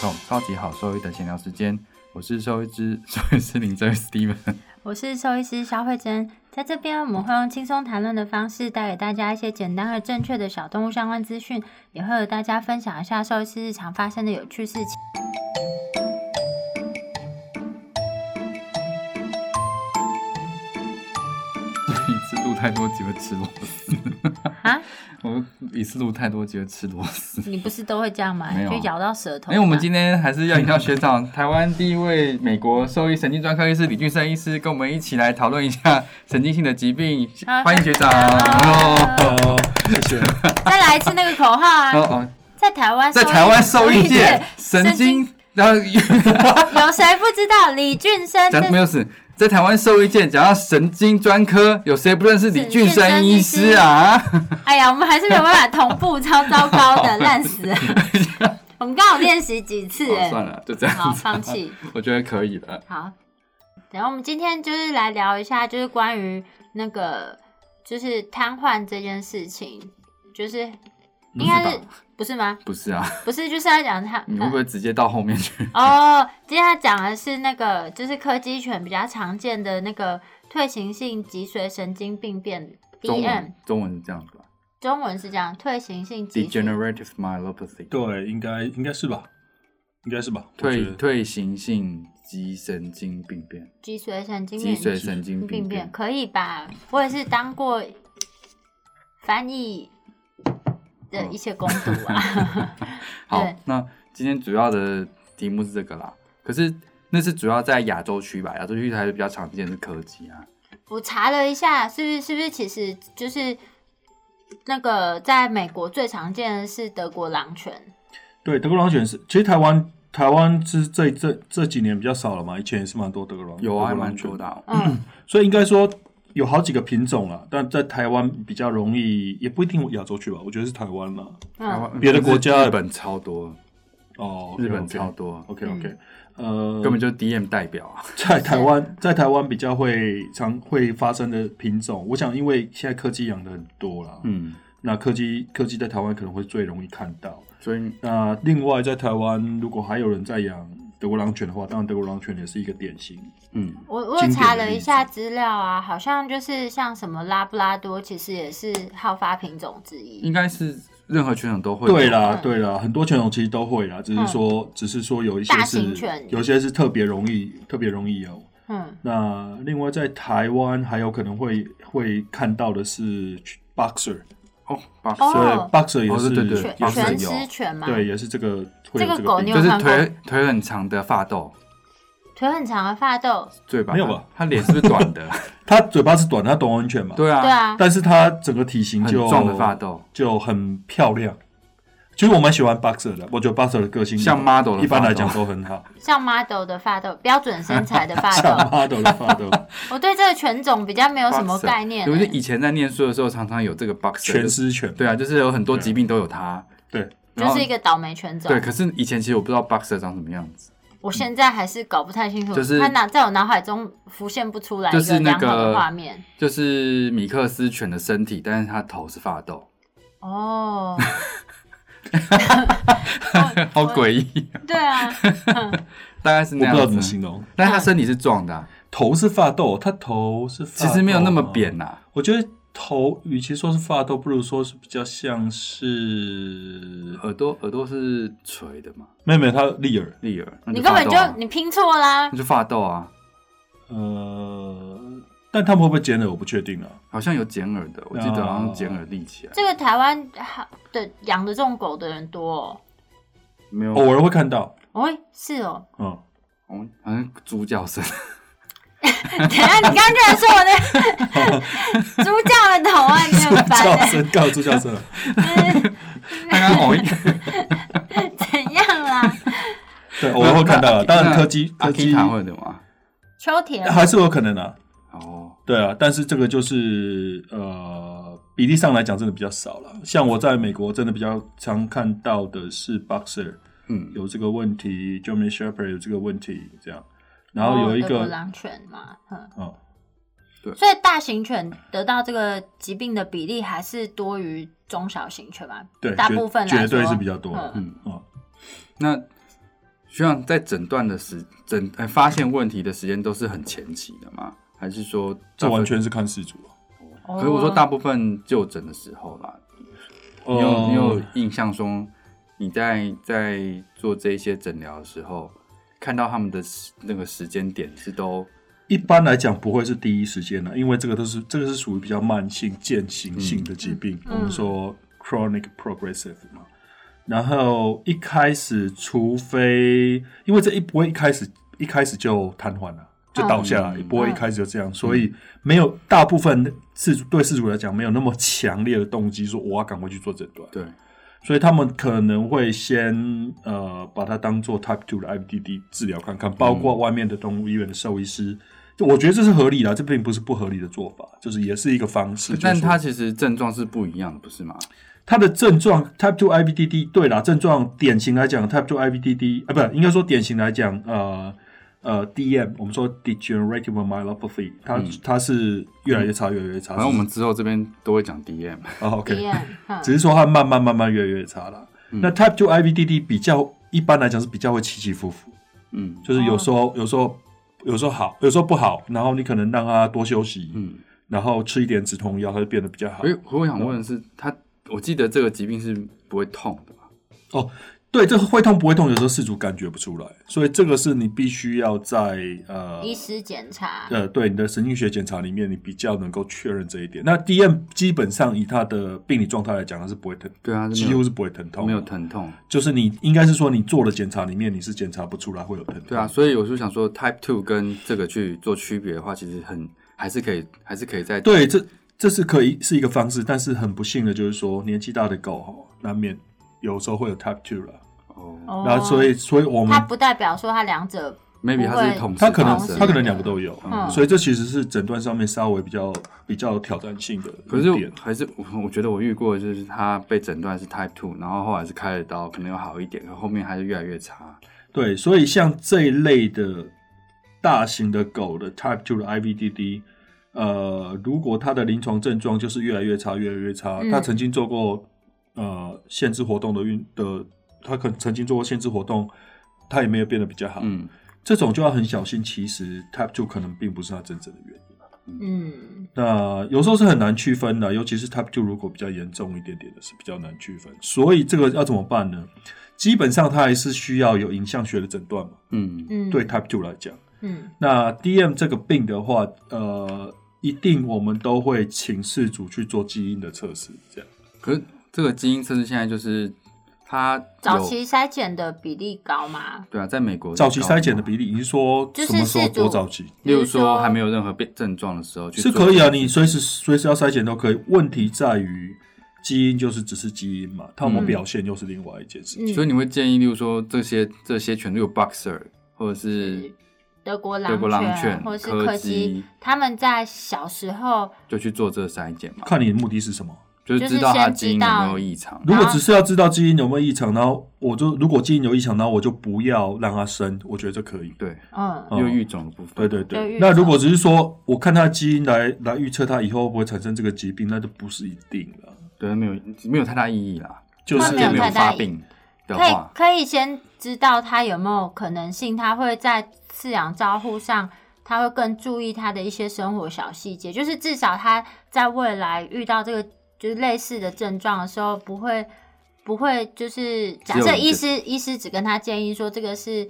众超级好兽医的闲聊时间，我是兽医师兽医师林哲 Steven。我是兽医师肖慧珍，在这边我们会用轻松谈论的方式，带给大家一些简单和正确的小动物相关资讯，也会和大家分享一下兽医师日常发生的有趣事情。太多集会吃螺丝啊？我一次录太多集会吃螺丝。你不是都会这样吗？没有啊就咬到舌头吗。因为我们今天还是要引到学长，台湾第一位美国兽医神经专科医师李俊生医师，跟我们一起来讨论一下神经性的疾病。好欢迎学长。好哦谢谢。再来一次那个口号啊！哦哦，在台湾，在台湾兽医界，神经，然后 有谁不知道李俊生？讲没有死，在台湾兽医界讲到神经专科，有谁不认识李俊生医师啊？哎呀，我们还是没有办法同步，超糟糕的，烂死了。我们刚好练习几次，算了，就这样好，子。放弃。我觉得可以了。好，然后我们今天就是来聊一下，就是关于那个就是瘫痪这件事情，就是应该是不是吗？不是啊，不是，就是要讲他。你会不会直接到后面去？哦，今天要讲的是那个，就是柯基犬比较常见的那个退行性脊髓神经病变中 （DM），文中文是这样子吧中文是这样，退行性脊髓？Degenerative myelopathy，对，应该应该是吧，应该是吧。退退行性脊神经病变。脊髓神经脊髓神经病变可以吧？我也是当过翻译的一些攻读啊。好，那今天主要的题目是这个啦。可是那是主要在亚洲区吧？亚洲区还是比较常见的是柯基啊。我查了一下，是不是是不是其实就是那个在美国最常见的是德国狼犬？对德国狼犬是，其实台湾台湾是这这这几年比较少了嘛，以前也是蛮多德国狼有啊，蛮多的啊。嗯，所以应该说有好几个品种啊，但在台湾比较容易，也不一定亚洲区吧，我觉得是台湾啦。嗯，台湾别的国家日本超多，哦，日本超多，OK OK，呃，根本就是 DM 代表啊。在台湾，在台湾比较会常会发生的品种，我想因为现在柯基养的很多啦，嗯，那柯基柯基在台湾可能会最容易看到。所以那另外在台湾，如果还有人在养德国狼犬的话，当然德国狼犬也是一个典型。嗯，我我查了一下资料啊，好像就是像什么拉布拉多，其实也是好发品种之一。应该是任何犬种都会有。对啦，嗯对啦，很多犬种其实都会啦，只是说，只是说有一些大是型犬有些是特别容易，特别容易有。嗯，那另外在台湾还有可能会会看到的是 boxer，哦，所以 boxer 也是、哦对对对全也是全有。狮犬嘛，对，也是这个会有这个狗病就是你有看过？腿腿很长的发豆，腿很长的发豆，嘴巴？没有吧？它脸是不是短的？它嘴巴是短的，它短吻犬嘛，对啊，对啊，但是它整个体型就很壮的发豆，就很漂亮。其实我蛮喜欢 boxer 的，我觉得 boxer 的个性像 model 一般来讲都很好，像 model 的发豆，标准身材的发像豆。model 的发豆，我对这个犬种比较没有什么概念、对不对？欸。以前在念书的时候，常常有这个 boxer，全狮犬，对啊，就是有很多疾病都有它。对，就是一个倒霉犬种。对，可是以前其实我不知道 boxer 长什么样子，我现在还是搞不太清楚，就是他脑在我脑海中浮现不出来一就是那个良好的个画面。就是米克斯犬的身体，但是它头是发豆，哦，好诡异，对啊，嗯大概是那我不知道怎么样子。形容。但他身体是壮的啊，头是发豆，他头是发其实没有那么扁呐。我觉得头与其说是发豆，不如说是比较像是耳朵耳朵是垂的嘛，妹妹她立耳，立耳，那你根本就你拼错啦那。就发豆啊，呃，但他们会不会剪耳我不确定啊。好像有剪耳的，我记得好像剪耳立起来，这个台湾的养的这种狗的人多哦。没有，偶尔会看到，哦，是哦。嗯，哦，好像猪叫声，等下，你刚刚居然说我那猪叫的头啊，你很烦叫欸。声，告猪叫声了。刚刚哦，怎样啦？对，偶尔会看到啊。当然，柯基柯基基塔会的嘛？秋田还是有可能的。哦，对啊，但是这个就是呃比例上来讲真的比较少了。像我在美国真的比较常看到的是 boxer 嗯，有这个问题，German Shepherd 有这个问题，这样。然后有一个狼犬嘛，嗯，哦，所以大型犬得到这个疾病的比例还是多于中小型犬嘛？对，大部分绝对是比较多的。嗯嗯，哦，那学长在诊断的时诊呃发现问题的时间都是很前期的吗？还是说这完全是看事主啊。哦可是我说大部分就诊的时候啦，你有呃你有印象说你在在做这一些诊疗的时候，看到他们的那个时间点是都一般来讲不会是第一时间的，因为这个都是这个是属于比较慢性渐行性的疾病，嗯我们说 chronic progressive 嘛。然后一开始，除非因为这一不会一开始一开始就瘫痪了，就倒下来，不会一开始就这样，所以没有大部分事主对事主来讲没有那么强烈的动机说我要赶快去做诊断，对。所以他们可能会先呃把它当做 Type Two 的 IBDD 治疗看看，包括外面的动物医院的兽医师，就我觉得这是合理的，这并不是不合理的做法，就是也是一个方式。但它其实症状是不一样的，不是吗？它的症状 Type Two IBDD 对啦，症状典型来讲 Type Two IBDD 啊，不应该说典型来讲，呃呃 DM 我们说 Degenerative Myelopathy，它、它是越来越差，越来越差。反正我们之后这边都会讲 DM，哦 OK，DM，嗯只是说它慢慢慢慢越来越差了。嗯那 Type Two IVDD 比较一般来讲是比较会起起伏伏，嗯就是有时候、有时候有时候好，有时候不好，然后你可能让它多休息，嗯。然后吃一点止痛药，它就变得比较好所。以我想问的是，他我记得这个疾病是不会痛的吧？哦，对，这个会痛不会痛，有时候事主感觉不出来，所以这个是你必须要在呃医师检查，呃对你的神经学检查里面，你比较能够确认这一点。那 DM 基本上以它的病理状态来讲，它是不会疼，对啊，几乎是不会疼痛，没有，疼痛。就是你应该是说你做了检查里面你是检查不出来会有疼痛。对啊，，所以我就想说，Type Two 跟这个去做区别的话，其实很还是可以，还是可以在对，这这是可以是一个方式，但是很不幸的就是说年纪大的狗哈，难免有时候会有 Type Two 了。哦。哦然后所以所以我们它不代表说它两者，maybe 它是同时它可能它可能两个都有，嗯。所以这其实是诊断上面稍微比较比较有挑战性的可是。还是我我觉得我遇过，的就是他被诊断是 Type Two，然后后来是开了刀，可能有好一点，可后面还是越来越差。对，所以像这一类的大型的狗的 Type Two 的 IVDD，呃，如果它的临床症状就是越来越差，越来越差，嗯。他曾经做过呃限制活动的运的，他可曾经做过限制活动，他也没有变得比较好。嗯，这种就要很小心，其实 Type Two 可能并不是他真正的原因。嗯那有时候是很难区分的，尤其是 Type Two 如果比较严重一点点的，是比较难区分。所以这个要怎么办呢？基本上它还是需要有影像学的诊断嘛。嗯，嗯，对 Type Two 来讲，嗯那 DM 这个病的话，呃，一定我们都会请事主去做基因的测试，这样。可是这个基因测试现在就是它早期筛检的比例高吗？对啊，在美国早期筛检的比，例，你是说什么时候多早期？例如说说还没有任何变症状的时候去是可以啊，你随时随时要筛检都可以。问题在于基因就是只是基因嘛，它有没有嗯表现又是另外一件事情。嗯所以你会建议，例如说这些这些犬，都有 Boxer 或者是德国德国狼狼犬或者是柯柯基基，他们在小时候就去做这个筛检嘛，看你的目的是什么。就是知道它基因有没有异常。如果只是要知道基因有没有异常，然后我就如果基因有异常，然后我就不要让它生，我觉得这可以。对，嗯哦有育种的部分。对对对，那如果只是说我看它的基因来来预测它以后会不会产生这个疾病，那就不是一定了。对，没有没有太大意义啦。就是没有发病的可以，可以先知道他有没有可能性，他会在饲养照护上，他会更注意他的一些生活小细节，就是至少他在未来遇到这个就是类似的症状的时候，不会不会就是假设医师医师只跟他建议说这个是。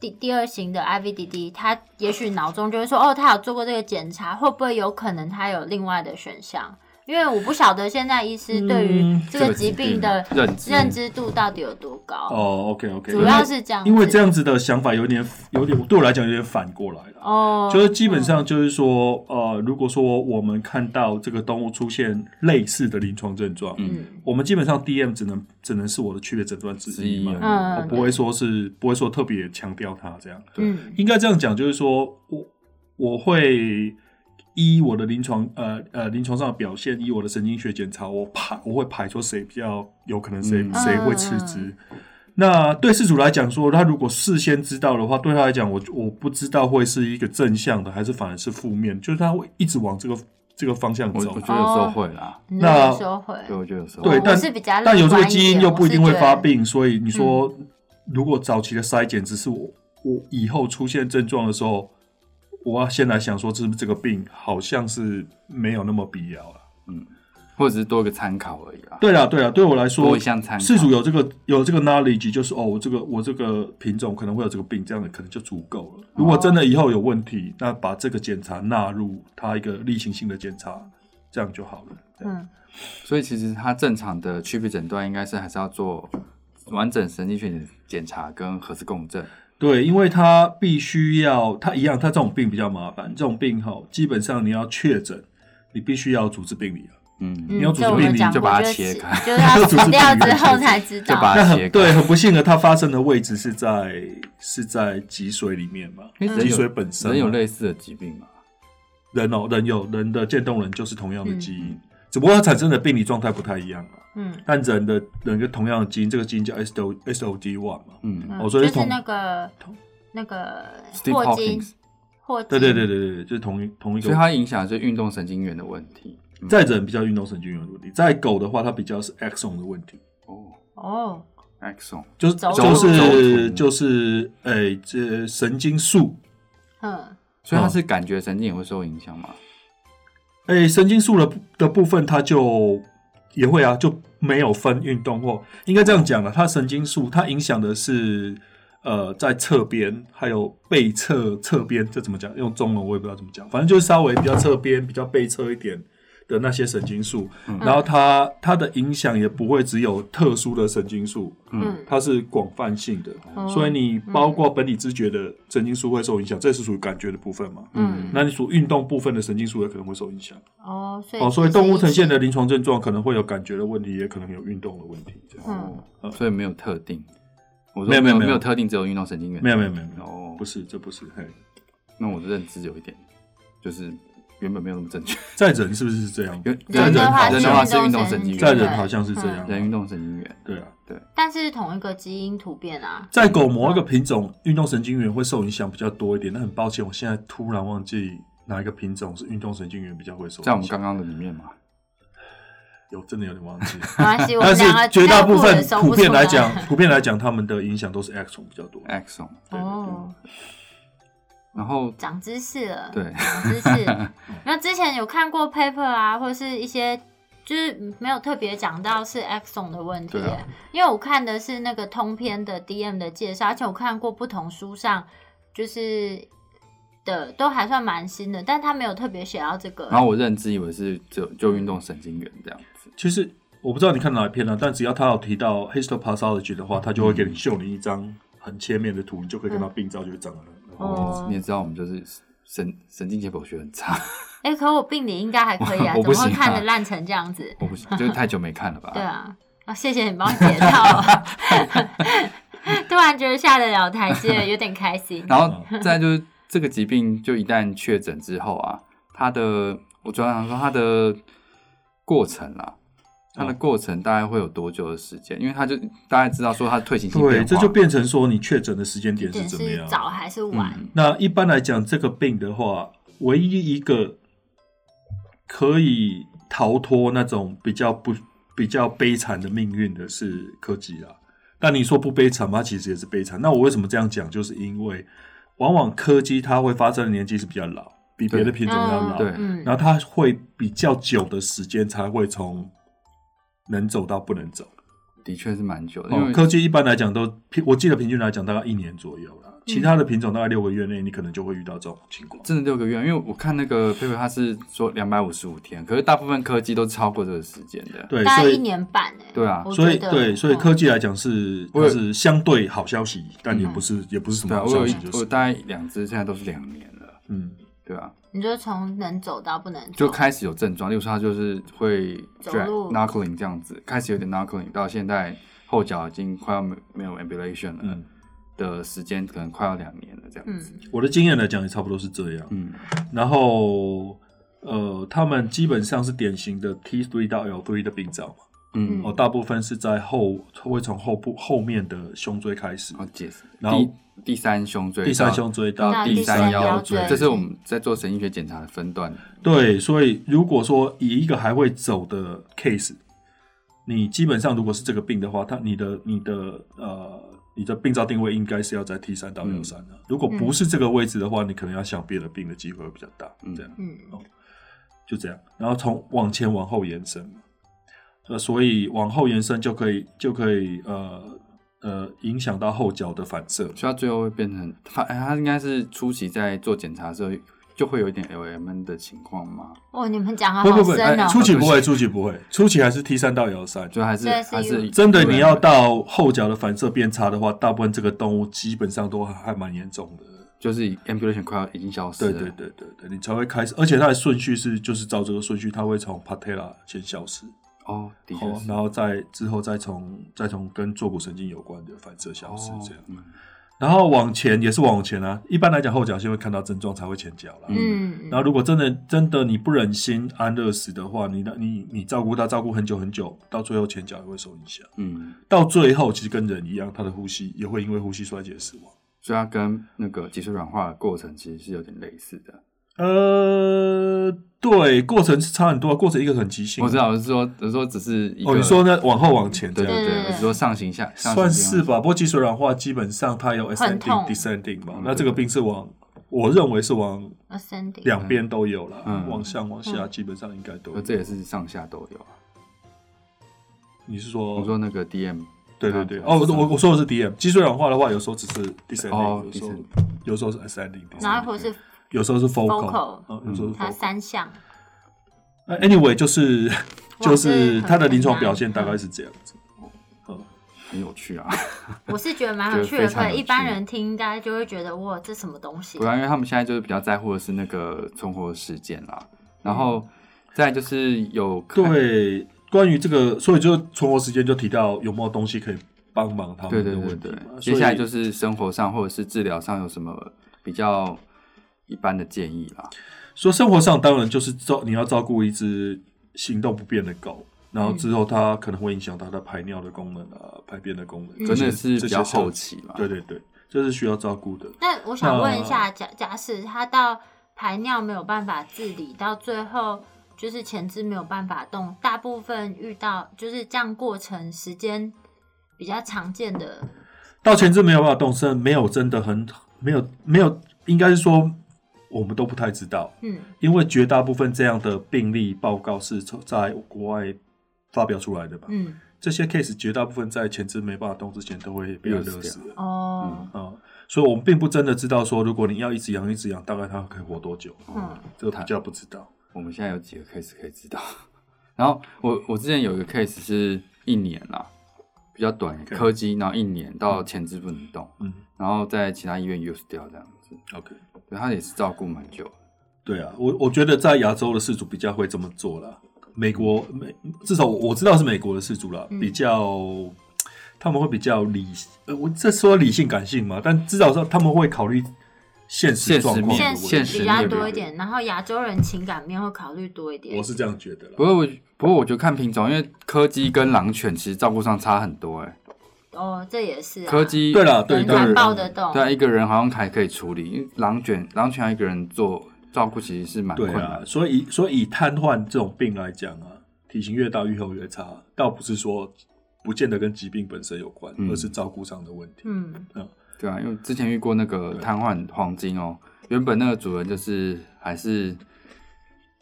第第二型的 IVDD，他也许脑中就会说，哦，他有做过这个检查，会不会有可能他有另外的选项？因为我不晓得现在医师对于嗯这个疾病的认知认知度到底有多高。哦，OK OK，主要是这样，因为这样子的想法有点有点对我来讲有点反过来了。哦，就是基本上就是说，呃，如果说我们看到这个动物出现类似的临床症状，嗯嗯我们基本上 DM 只能只能是我的区别诊断之一嘛，嗯我不会说是不会说特别强调它这样。嗯应该这样讲，就是说我我会依我的临床呃呃临床上的表现，依我的神经学检查，我排我会排除谁比较有可能谁嗯。谁、会辞职。那对事主来讲说，他如果事先知道的话，对他来讲，我我不知道会是一个正向的，还是反而是负面，就是他会一直往这个这个方向走。我我。觉得有时候会啦，那有时候会，对，我觉得有时候对，但是比较但有这个基因又不一定会发病，所以你说如果早期的筛检只是我我以后出现症状的时候，我要先来想说，是不是这个病好像是没有那么必要了。嗯或者是多个参考而已啊。对啊，对啊，对我来说多一，项参考。事主有这个有这个 knowledge，就是哦，我这个我这个品种可能会有这个病，这样的可能就足够了。如果真的以后有问题，那把这个检查纳入它一个例行性的检查，这样就好了。对嗯，所以其实它正常的区别诊断应该是还是要做完整神经学的检查跟核磁共振。对，因为它必须要，它一样，它这种病比较麻烦。这种病哈，基本上你要确诊，你必须要组织病理了。嗯，嗯你要组织病理就把它切开就是要 死掉之后才知道。就把那它切开很对，很不幸的，它发生的位置是在是在脊髓里面嘛，脊髓本身人有类似的疾病嘛？人哦，人有人的渐冻人就是同样的基因，嗯只不过它产生的病理状态不太一样啊。嗯，但人的人跟同样的基因，这个基因叫 S O S O D one 嘛。嗯。嗯哦所以同就是那个那个霍金霍金，对对对对对，就是同一同一个。所以它影响的是运动神经元的问题。嗯在人比较运动神经元的问题，在狗的话，它比较是 axon 的问题，哦。哦，，axon，就是轴就是突就是诶，这神经素嗯，所以它是感觉神经也会受影响吗？哎，神经素的的部分，它就也会啊，就没有分运动或应该这样讲了，它神经素它影响的是呃在侧边还有背侧侧边，这怎么讲？用中文我也不知道怎么讲，反正就是稍微比较侧边、比较背侧一点的那些神经素，然后它它的影响也不会只有特殊的神经素，嗯它是广泛性的，哦所以你包括本体知觉的神经素会受影响，这是属于感觉的部分嘛？嗯，那你属运动部分的神经素也可能会受影响。哦，所以哦，所以动物呈现的临床症状可能会有感觉的问题，也可能有运动的问题。这样嗯所以没有特定。我说没有没有没有没有特定，只有运动神经元。没有没有没有没有，哦，不是，这不是。嘿，那我的认知有一点，就是原本没有那么正确。在人是不是是这样？因为在人好人的话人的话是是运动神经元，在人好像是这样。人运动神经元。对啊，对但是同一个基因突变啊，在狗某一个品种，运动神经元会受影响比较多一点。那很抱歉，我现在突然忘记哪一个品种是运动神经元比较会受影响。在我们刚刚的里面嘛，有真的有点忘记，没关系，但是绝大部分普遍出来讲，普遍来讲，他们的影响都是 axon 比较多。axon，哦，然后长知识了，对长知识。那之前有看过 paper 啊，或者是一些。就是没有特别讲到是 axon 的问题因为我看的是那个通篇的 DM 的介绍，而且我看过不同书上就是的都还算蛮新的，但他没有特别写到这个。然后我认知以为是就就运动神经元这样子。其实我不知道你看哪一篇了、但只要他有提到 histopathology 的话，他就会给你秀你一张很切面的图，你就可以看到病灶就会长得很。哦你也知道我们就是神神经解剖学很差，哎、可我病理应该还可以啊，我怎么会看的烂成这样子？我不行，就是太久没看了吧？对啊，啊，谢谢你帮我解套，突然觉得下得了台阶，有点开心。然后再就是这个疾病，就一旦确诊之后啊，它的我主要想说它的过程啦，它的过程大概会有多久的时间？因为他就大概知道说它退行性变对，这就变成说你确诊的时间点点是怎么样？早还是晚？嗯那一般来讲，这个病的话，唯一一个可以逃脱那种比较不比较悲惨的命运的是柯基啦。但你说不悲惨吗？其实也是悲惨。那我为什么这样讲？就是因为往往柯基它会发生的年纪是比较老，比别的品种要老，对嗯，然后它会比较久的时间才会从能走到不能走。的确是蛮久的，因哦，为科技一般来讲都平，我记得平均来讲大概一年左右啦。嗯其他的品种大概六个月内，你可能就会遇到这种情况。真的六个月，因为我看那个 paper 它是说两百五十五天，可是大部分科技都超过这个时间的。对，大概一年半哎、对啊所以对，所以嗯科技来讲是我有它是相对好消息，但也不是也不是什么好消息，就是我大概两只现在都是两年了，嗯，对啊，你就从能走到不能走，就开始有症状，例如说他就是会走 drag 路。knuckling 这样子，开始有点 knuckling，到现在后脚已经快要没没有 ambulation 了、嗯。的时间，可能快要两年了这样嗯。子。我的经验来讲也差不多是这样。嗯，然后呃，他们基本上是典型的 T three 到 L three 的病灶嘛，嗯，哦，大部分是在后会从后部后面的胸椎开始，哦解释。然后第第三胸椎，第三胸椎到到第第三腰腰椎。这是我们在做神经学检查的分段。对，所以如果说以一个还会走的 case，你基本上如果是这个病的话，它你的你的呃你的病灶定位应该是要在 T 三到 L 三的。如果不是这个位置的话，你可能要想别的病的机会会比较大。嗯。这样。嗯。就这样，然后从往前往后延伸嘛，呃，所以往后延伸就可以就可以呃呃影响到后脚的反射。所以它最后会变成，它它应该是初期在做检查的时候就会有一点 LMN 的情况吗？哦，你们讲的不不不，好深哦。哎初期不会，初期不会，初期还是 T 三到幺三。就还是还是真的，你要到后脚的反射变差的话，大部分这个动物基本上都还还蛮严重的。就是 ambulation 快要已经消失了，对对对对对，你才会开始，而且它的顺序是就是照这个顺序，它会从 patella 先消失，哦，的确哦，然后再之后再从再从跟坐骨神经有关的反射消失这样，嗯然后往前也是往前啊。一般来讲，后脚先会看到症状才会前脚啦。嗯，然后如果真的真的你不忍心安乐死的话，你你你照顾他照顾很久很久，到最后前脚也会受影响。嗯，到最后其实跟人一样，他的呼吸也会因为呼吸衰竭死亡。所以它跟那个脊髓软化的过程其实是有点类似的。呃，对，过程是差很多，过程一个很急性。我知道，我是说，我是说只是一个哦，你说呢？往后往前对对对，对对我是说上行下上行算是吧。不过脊髓软化基本上它有 ascending、descending 嘛嗯，那这个病是往，我认为是往 ascending 两边都有了，嗯往上往下嗯基本上应该都有。呃这也是上下都有啊。你是说？我说那个 DM，对对对，啊哦，我我我说的是 DM，脊髓软化的话，有时候只是 descending，哦有时候有时候是 ascending，然后 descending 或是有时候是 focal，focal 嗯有时候是它。三项，那 anyway 就是 就是这它的临床表现大概是这样子。很有趣啊。我是觉得蛮有趣的，觉得非常有可能一般人听应该就会觉得哇，这什么东西不？然，因为他们现在就是比较在乎的是那个存活时间啦，然后再就是有对，关于这个，所以就存活时间就提到有没有东西可以帮忙他对们的对对对问题嘛。，接下来就是是生活上或者是治疗上有什么比较一般的建议啦。说生活上当然就是照你要照顾一只行动不便的狗，然后之后它可能会影响它的排尿的功能啊、排便的功能，真的是比较后期嘛，对对对，这是需要照顾的。那我想问一下，假假使它到排尿没有办法自理，到最后就是前肢没有办法动，大部分遇到就是这样过程时间比较常见的，到前肢没有办法动是，没有真的很没有没有，应该是说我们都不太知道，嗯。因为绝大部分这样的病例报告是从在国外发表出来的吧。嗯。这些 case 绝大部分在前肢没办法动之前都会被安乐死。的哦。啊、所以我们并不真的知道说，如果你要一直养一直养，大概它可以活多久，嗯。这个比较不知道。我们现在有几个 case 可以知道。然后我我之前有一个 case 是一年啦，比较短柯基，然后一年到前肢不能动，嗯。然后在其他医院 use 掉这样子，，OK，对他也是照顾蛮久的。对啊，我我觉得在亚洲的事主比较会这么做啦。美国美至少我知道是美国的事主啦，嗯比较他们会比较理，呃，我这说理性感性嘛，但至少说他们会考虑现实状况现实实比较多一点，然后亚洲人情感面会考虑多一点。我是这样觉得啦。不过我不过我觉得看品种，因为柯基跟狼犬其实照顾上差很多哎、哦，这也是啊柯基对了，对人才当然抱得动。对啊，一个人好像还可以处理，因为狼犬狼犬要一个人做照顾其实是蛮对困难的。，啊所以所以以瘫痪这种病来讲啊，体型越大愈后越差，倒不是说不见得跟疾病本身有关，嗯而是照顾上的问题。嗯对啊，因为之前遇过那个瘫痪黄金哦，原本那个主人就是还是，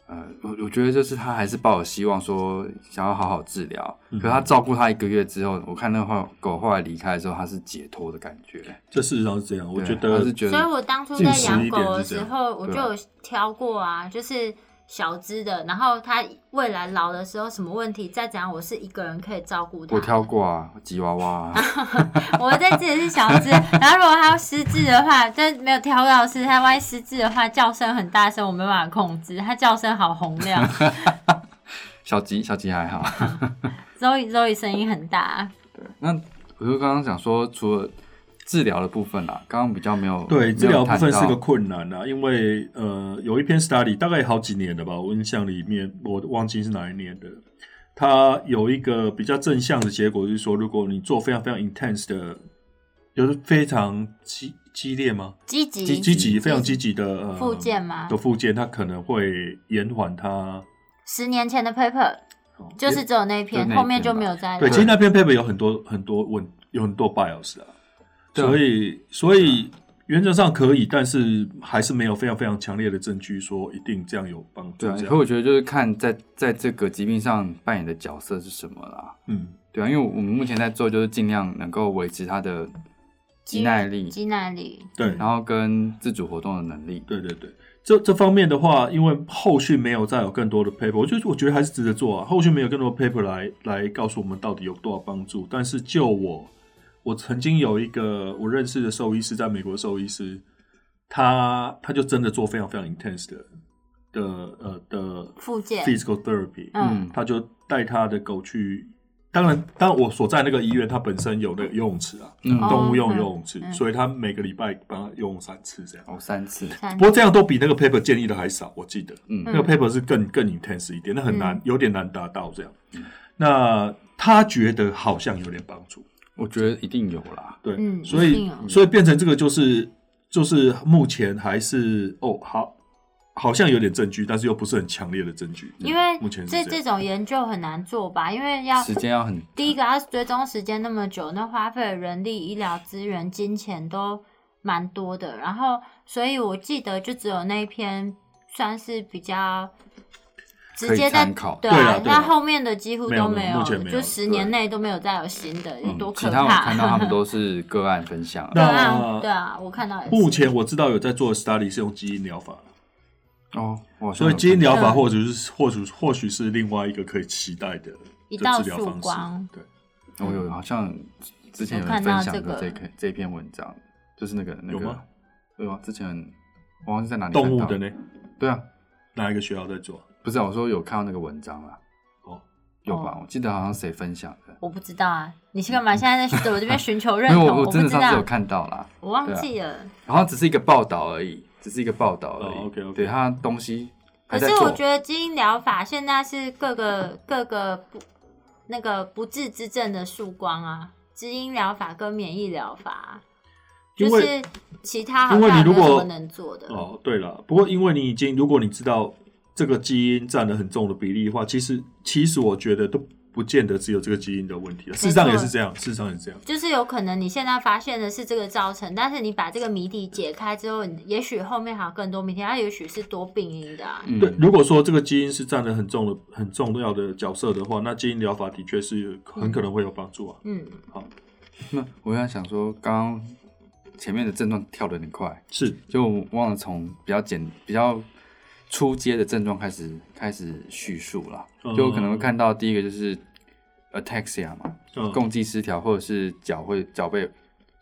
呃，我我觉得就是他还是抱有希望说想要好好治疗，嗯可是他照顾他一个月之后，我看那话狗后来离开的时候，他是解脱的感觉，这事实上是这样，我觉得是觉所以我当初在养狗的时候，我就有挑过啊，就是小只的，然后它未来老的时候什么问题再怎样，我是一个人可以照顾它。我挑过啊，吉娃娃、啊，我在这里是小只，然后如果它要失智的话，但没有挑到的是它万一失智的话，叫声很大声，我没办法控制，它叫声好洪亮 小吉小吉还好。Zoe Zoe 声音很大，那我就刚刚讲说，除了治疗的部分啦，刚刚比较没有对治疗部分是个没有谈到困难啊，因为呃有一篇 study 大概好几年了吧，我印象里面我忘记是哪一年的。它有一个比较正向的结果，就是说，如果你做非常非常 intense 的，就是非常激激烈吗？积极积积极非常积极的呃复健吗的复健，它可能会延缓它。十年前的 paper 哦就是只有那一篇，就那一篇后面就没有再对，其实那篇 paper 有很多很多问，有很多 bias 啊。所以所以原则上可以，但是还是没有非常非常强烈的证据说一定这样有帮助。对啊，这样，可我觉得就是看在在这个疾病上扮演的角色是什么啦。嗯，对啊，因为我们目前在做就是尽量能够维持它的肌耐力，肌耐力，对，然后跟自主活动的能力。对对对，这这方面的话，因为后续没有再有更多的 paper，我觉得我觉得还是值得做啊。后续没有更多的 paper 来来告诉我们到底有多少帮助，但是就我我曾经有一个我认识的兽医师，在美国的兽医师，他他就真的做非常非常 intense 的的呃的复健。physical therapy，嗯。他就带他的狗去。当然，当然我所在那个医院，它本身有那个游泳池啊，嗯，哦动物用游泳池，嗯。所以他每个礼拜帮他游泳三次这样。哦，三次，不过这样都比那个 paper 建议的还少，我记得，嗯。那个 paper 是更更 intense 一点，那很难，嗯。有点难达到这样。那他觉得好像有点帮助，我觉得一定有啦。对，嗯所以所以变成这个就是就是目前还是哦好，好像有点证据，但是又不是很强烈的证据，因为目前是这这种研究很难做吧？因为要时间要很第一个要追踪时间那么久，那花费的人力、医疗资源、金钱都蛮多的。然后，所以我记得就只有那一篇算是比较直接在参考对啊，那后面的几乎没有都有没有目前，没有就十年内都没有再有新的，有多嗯，可其他我怕！看到他们都是个案分享 对的。啊，对啊，我看到也目前我知道有在做的 study 是用基因疗法，哦，所以基因疗法嗯或者是或许或许是另外一个可以期待的的一道曙治疗方式光。对，我有好像之前有我看到人分享这个过这篇这篇文章，就是那个那个有吗？对啊，之前我忘记在哪里动物的呢？对啊，哪一个学校在做？不是啊我说有看到那个文章啦。哦，有吧？我记得好像谁分享的，我不知道啊，你是干嘛？现在在 我这边寻求认因为同？我我真的不知道，上次有看到啦，我忘记了。然后只是一个报道而已，只是一个报道而已。哦，OK，OK 对他东西可是我觉得基因疗法现在是各个各个不那个不治之症的曙光啊，基因疗法跟免疫疗法啊，就是其他好因为像你如果也没有什么能做的。哦，对了，不过因为你已经，如果你知道这个基因占了很重的比例的话，其实其实我觉得都不见得只有这个基因的问题了。事实上也是这样，事实上也是这样。就是有可能你现在发现的是这个造成，但是你把这个谜底解开之后，也许后面还有更多谜题，它也许是多病因的啊。嗯对，如果说这个基因是占了很重的、很重要的角色的话，那基因疗法的确是很可能会有帮助啊。嗯，好那我在想说，刚刚前面的症状跳得很快，是，就忘了从比较简、比较初阶的症状开始开始叙述了。嗯。就可能会看到第一个就是 ataxia 嘛，嗯。共济失调，或者是脚会脚背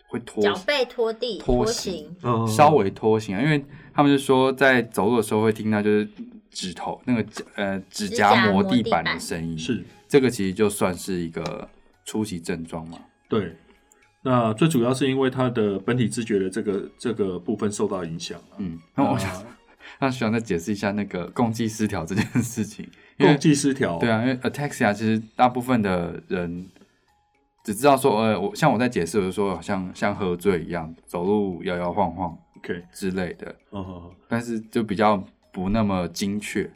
会拖脚背拖地、拖行稍微拖行啊，因为他们就说在走路的时候会听到就是指头那个脚呃指甲甲磨地磨地板板的声音，是。这个其实就算是一个初期症状嘛。对。那最主要是因为他的本体知觉的这个这个部分受到影响了。嗯，那我想啊让学长再解释一下那个 共济失调这件事情，共济失调，对啊，因为 ataxia 其实大部分的人只知道说，呃，我像我在解释，我就说好像像喝醉一样，走路摇摇晃晃，OK，之类的，哦哦但是就比较不那么精确。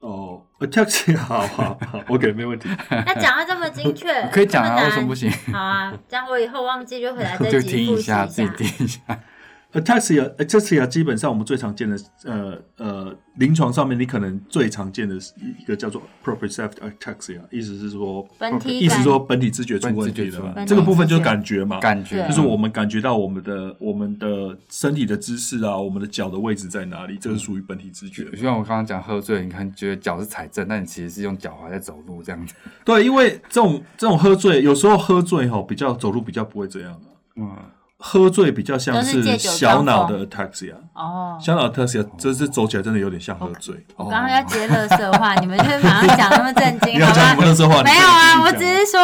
哦，ataxia，好好好，OK，没问题。那讲到这么精确，可以讲啊，为什么不行？好啊，这样我以后忘记就回来就这集复习听一下，自己下。听一下。Ataxia ataxia 基本上我们最常见的呃呃临床上面你可能最常见的是一个叫做 proprioceptive ataxia，意思是说本体意思是说本体知觉出问题了这个部分就是感觉嘛，感觉就是我们感觉到我们的我们的身体的姿势啊，我们的脚的位置在哪里，这是属于本体知觉。就像我刚刚讲喝醉，你看觉得脚是踩正，但你其实是用脚踝在走路这样子。对，因为这种这种喝醉，有时候喝醉哈比较走路比较不会这样啊，嗯，喝醉比较像是小脑的 ataxia，哦，小脑 ataxia 这是走起来真的有点像喝醉。我刚刚要接乐色话，你们就是马上讲那么震惊，你要好吧讲什么？乐色话？没有啊，我只是说，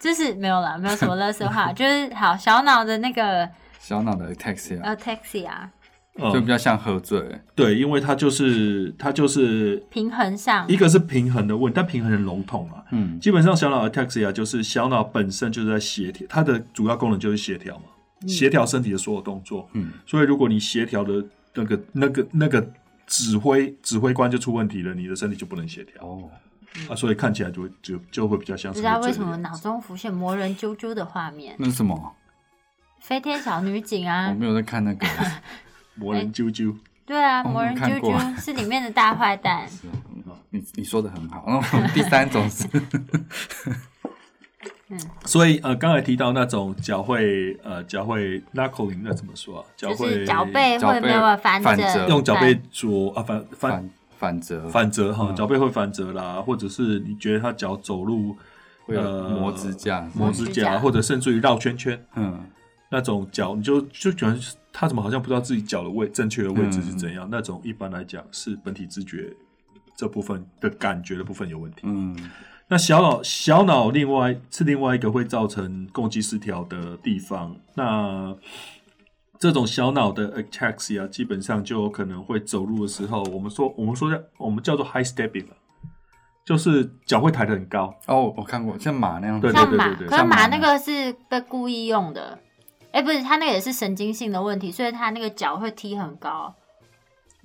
就是没有啦，没有什么乐色话，就是好小脑的那个小脑的 ataxia，ataxia，就比嗯，较像喝醉。对，因为它就是它就是平衡上一个是平衡的问题，但平衡很笼统嘛。嗯，基本上小脑 ataxia 就是小脑本身就是在协调，它的主要功能就是协调嘛，协调身体的所有动作。嗯，所以如果你协调的那个那个那个指挥指挥官就出问题了，你的身体就不能协调、哦，啊，所以看起来就会就就会比较像不知道为什么脑中浮现魔人啾啾的画面。那是什么？飞天小女警啊我啊，没有在看那个，魔人啾啾，对啊，魔人啾啾是里面的大坏蛋。是你你说的很好。然后第三种是，所以呃，刚才提到那种脚会呃脚会 knuckling，那怎么说啊？脚就会是脚背会没有反，折。用脚背左啊反反反反折，反折哈，嗯。脚背会反折啦，或者是你觉得他脚走路会磨指甲，磨指指甲。甲，或者甚至于绕圈圈。嗯，那种脚，你就就觉得他怎么好像不知道自己脚的位正确的位置是怎嗯样？那种一般来讲是本体知觉这部分的感觉的部分有问题。嗯，那小脑小脑另外是另外一个会造成共济失调的地方。那这种小脑的 ataxia 基本上就有可能会走路的时候，我们说我们说叫我们叫做 high stepping 啊就是脚会抬得很高。哦，我看过，像马那样子对，像马，对对可是马马那个是被故意用的。哎、不是，他那个也是神经性的问题，所以他那个脚会踢很高。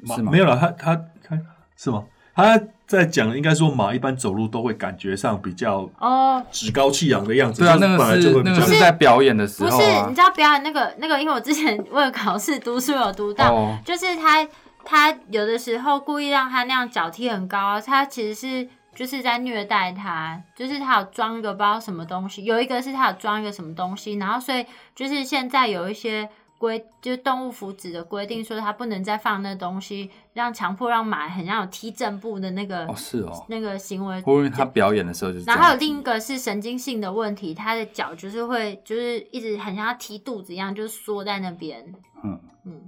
是吗没有了，他他他是吗？他在讲，应该说马一般走路都会感觉上比较哦，趾高气扬的样子。对啊，那本来就会比较个是那个是在表演的时不是，候啊你，知道表演那个那个，因为我之前为了考试读书有读到，哦，就是他他有的时候故意让他那样脚踢很高，他其实是就是在虐待他，就是他有装一个不知道什么东西，有一个是他有装一个什么东西，然后所以就是现在有一些规，就是动物福祉的规定说他不能再放那东西，让强迫让马很像有踢正步的那个、哦是哦，那个行为。因为他表演的时候就是然后还有另一个是神经性的问题，他的脚就是会就是一直很像要踢肚子一样，就是缩在那边。嗯嗯，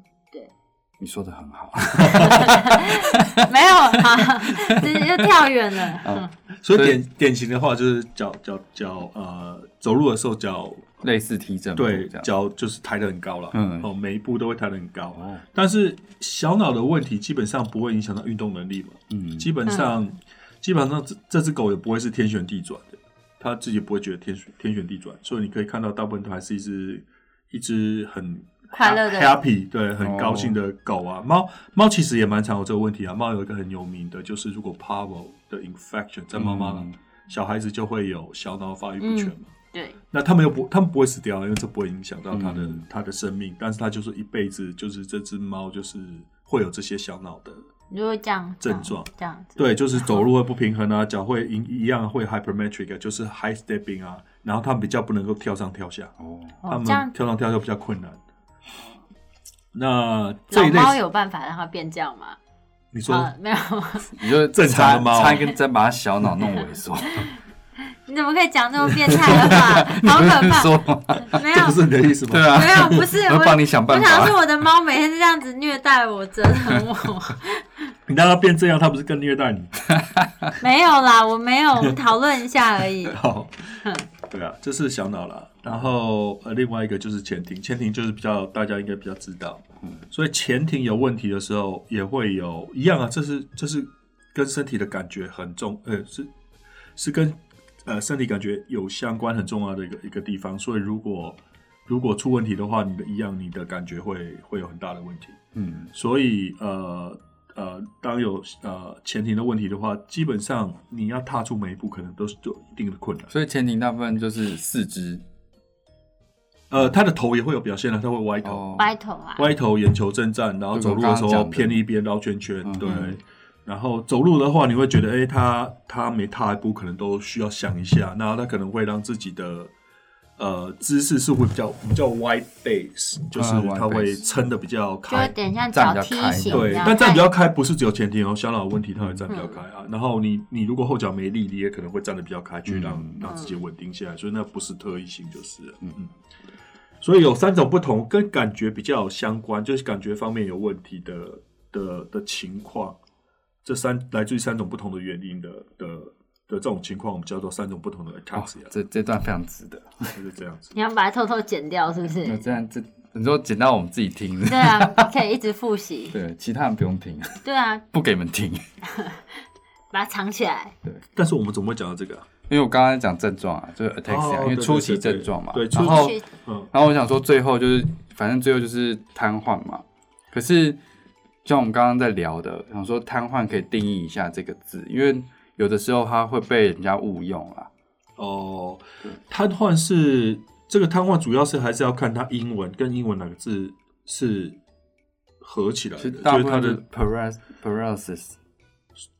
你说的很好，没有，啊，直接就跳远了。嗯所以所以典典型的话就是脚脚脚呃走路的时候脚类似提正对，脚就是抬得很高了，嗯哦每一步都会抬得很高。哦，但是小脑的问题基本上不会影响到运动能力嘛，嗯，基本上基本上这这只狗也不会是天旋地转的，它自己不会觉得天旋天旋地转，所以你可以看到大部分都还是一只一只很快乐的 happy 对很哦高兴的狗啊。猫猫其实也蛮常有这个问题啊。猫有一个很有名的，就是如果 parvo 的 infection 在妈妈了，嗯小孩子就会有小脑发育不全嘛。对，那他们又不，他们不会死掉，因为这不会影响到它的、嗯。它的生命，但是它就是一辈子，就是这只猫就是会有这些小脑的，你就会这样症状。这样子。对，就是走路会不平衡啊，脚会一一样会 hypermetric，啊就是 high stepping 啊，然后他们比较不能够跳上跳下，哦，这样。们跳上跳下比较困难。那这老一类猫有办法让它变这样吗？你说、啊，没有，你就正常的猫插插一根针把它小脑弄萎缩，你怎么可以讲这么变态的话？好可怕！没这不是，你的意思吗？对啊，没有，不是 我帮你想办法我想说法。我的猫每天是这样子虐待我、折腾我。你让它变这样，它不是更虐待你？没有啦，我没有，我们讨论一下而已。好嗯，对啊，这是小脑啦。然后呃，另外一个就是前庭，前庭就是比较大家应该比较知道，嗯所以前庭有问题的时候也会有一样啊，这是这是跟身体的感觉很重，呃，是是跟呃身体感觉有相关很重要的一个一个地方。所以如果如果出问题的话，你的一样你的感觉会会有很大的问题。嗯，所以呃呃，当有呃前庭的问题的话，基本上你要踏出每一步，可能都是有一定的困难。所以前庭大部分就是四肢呃，他的头也会有表现啊，他会歪头，哦，歪头啊，歪头，眼球震颤，然后走路的时候偏一边绕圈圈，嗯对。然后走路的话，你会觉得，哎、他他每踏一步可能都需要想一下，那他可能会让自己的呃姿势是会比较比较 wide base，就是他会撑的比较就有开。点像脚梯站比较开对。但站比较开不是只有前庭哦，小脑有问题他会站比较开嗯啊。然后你你如果后脚没力，你也可能会站的比较开，去让、嗯让自己稳定下来。所以那不是特异性，就是嗯嗯。所以有三种不同，跟感觉比较相关，就是感觉方面有问题的的的情况。这三来自于三种不同的原因的的的这种情况，我们叫做三种不同的哦 ataxia，、这这段非常值得。就是这样子。你要把它偷偷剪掉，是不那是？这样这你说剪到我们自己听，对啊，可以一直复习。对，其他人不用听，对啊，不给你们听。把它藏起来。对但是我们怎么会讲到这个、啊？因为我刚刚讲症状啊，就是 ataxia，、哦因为初期症状嘛。对然后去嗯，然后我想说，最后就是反正最后就是瘫痪嘛。可是像我们刚刚在聊的，想说瘫痪可以定义一下这个字，因为有的时候它会被人家误用啊。哦，瘫痪是这个瘫痪主要是还是要看它英文跟英文哪个字是合起来的，其实就大部分是是它的 paras paralysis，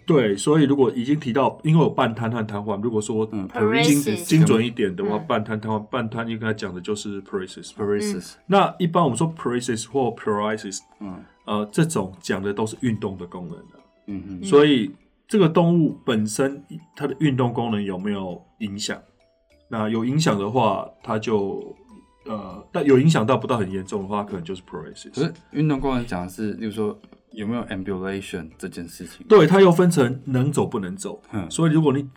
对。所以如果已经提到，因为有半瘫和瘫痪，如果说嗯精精准一点的话，嗯半瘫瘫痪，半瘫应该讲的就是 paralysis 嘛。paralysis，那一般我们说 paralysis 或 paralysis，嗯呃，这种讲的都是运动的功能的。嗯嗯所以这个动物本身它的运动功能有没有影响？那有影响的话，它就呃，但有影响到不到很严重的话，可能就是 paralysis。可是运动功能讲的是，例如说有没有 ambulation 这件事情，对，它又分成能走不能走。嗯所以如果你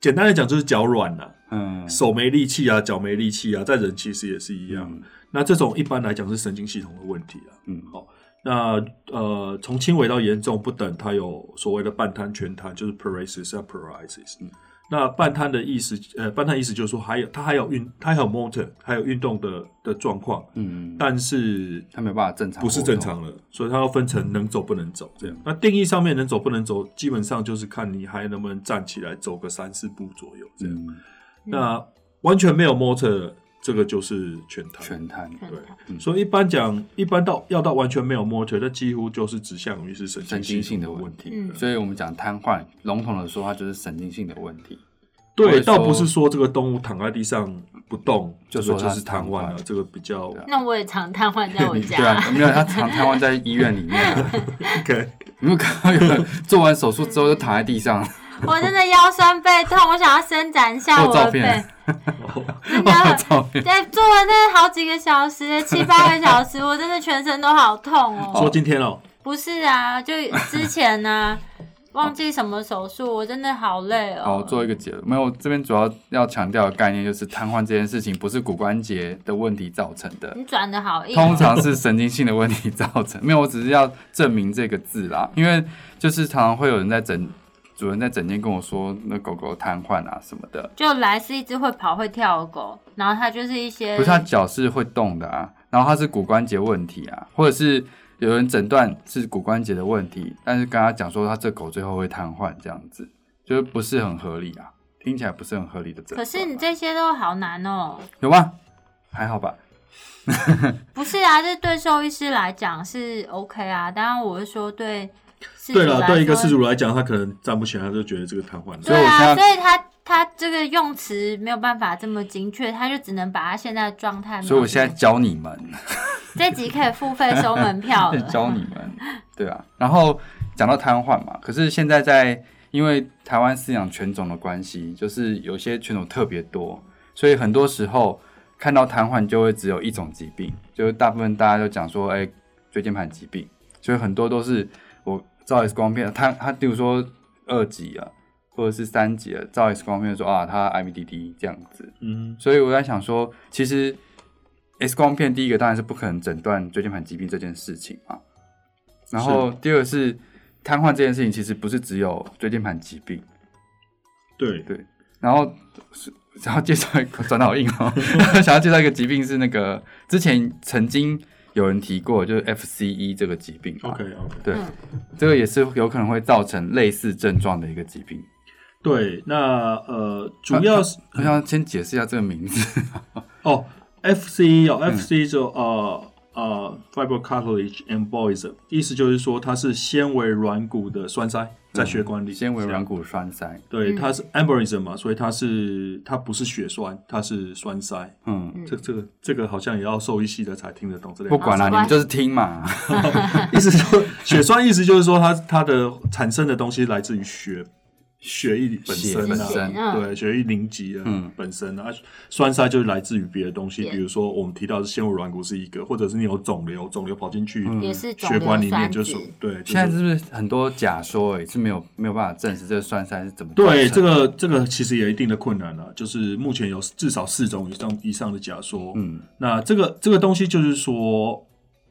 简单来讲，就是脚软了、嗯手没力气啊，脚没力气啊，在人其实也是一样。嗯那这种一般来讲是神经系统的问题啊。嗯好，那呃，从轻微到严重不等，它有所谓的半瘫、全瘫，就是 paralysis 和 paralysis。嗯那半瘫的意思，呃，半瘫意思就是说还有他还有运，他还有 motor，还有运动的的状况，嗯，但是他没有办法正常，不是正常，了，所以他要分成能走不能走这样。那定义上面能走不能走，基本上就是看你还能不能站起来走个三四步左右这样。嗯，那完全没有 motor，这个就是全瘫。全瘫，对。嗯。所以一般讲，一般到要到完全没有 motor，那几乎就是指向于是神神经性的的问题，嗯。所以我们讲瘫痪，笼统的说，它就是神经性的问题。对，倒不是说这个动物躺在地上不动，就说它这是是瘫痪。了，这个比较那我也常瘫痪在我家。对啊家，，没有他常瘫痪在医院里面啊，OK。你有没有看到有人做完手术之后就躺在地上？我真的腰酸背痛，我想要伸展一下我的背照片，真的很照片对，做了那好几个小时，七八个小时，我真的全身都好痛哦说哦。今天哦，不是啊，就之前呢、忘记什么手术，我真的好累好，哦。做一个结论。没有，这边主要要强调的概念就是瘫痪这件事情不是骨关节的问题造成的，你转的好硬哦，通常是神经性的问题造成。没有，我只是要证明这个字啦，因为就是常常会有人在诊主人在整天跟我说，那狗狗瘫痪啊什么的，就来是一只会跑会跳的狗，然后它就是一些不是它脚是会动的啊，然后它是骨关节问题啊，或者是有人诊断是骨关节的问题，但是跟他讲说他这狗最后会瘫痪这样子，就是不是很合理啊，听起来不是很合理的诊断啊。可是你这些都好难哦。有吗？还好吧。不是啊，这对兽医师来讲是 OK 啊，当然我是说对对了，来对一个说饲主来讲，他可能站不起来，他就觉得这个瘫痪了。对啊，所以他他这个用词没有办法这么精确，他就只能把他现在的状态。所以我现在教你们，这集可以付费收门票了。教你们，对啊。然后讲到瘫痪嘛，可是现在在因为台湾饲养犬种的关系，就是有些犬种特别多，所以很多时候看到瘫痪就会只有一种疾病，就是大部分大家都讲说，哎、椎间盘疾病，所以很多都是我照 X 光片，他他比如说二级啊，或者是三级啊，照 X 光片说啊，他 IBDD 这样子，嗯，所以我在想说，其实 X 光片第一个当然是不可能诊断椎间盘疾病这件事情嘛，然后第二个是瘫痪这件事情，其实不是只有椎间盘疾病，对。对，然后是想要介绍一个 转到好硬哦，想要介绍一个疾病是那个之前曾经有人提过，就是 FCE 这个疾病，OK OK，对，嗯这个也是有可能会造成类似症状的一个疾病。对，那呃，主要是我想先解释一下这个名字，哦，FCE 哦嗯，FCE 就呃呃 fiber cartilage embolism，意思就是说它是纤维软骨的栓塞在血管里，嗯纤维软骨栓塞，对，嗯它是 embolism 嘛，所以它是它不是血栓，它是栓塞。嗯。这这个这个好像也要兽医系的才听得懂这类。不管了，哦 你们就是听嘛。意思说血栓意思就是说它它的产生的东西来自于血血液本身对血液凝集啊嗯。本身啊，栓塞就是来自于别的东西，比如说我们提到的纤维软骨是一个，或者是你有肿瘤，肿瘤跑进去嗯。也是血管里面就是。对，就现在是是不是很多假说诶、是没有没有办法证实这个栓塞是怎么对这个这个其实也有一定的困难了、就是目前有至少四种以上以上的假说，嗯。那这个这个东西就是说，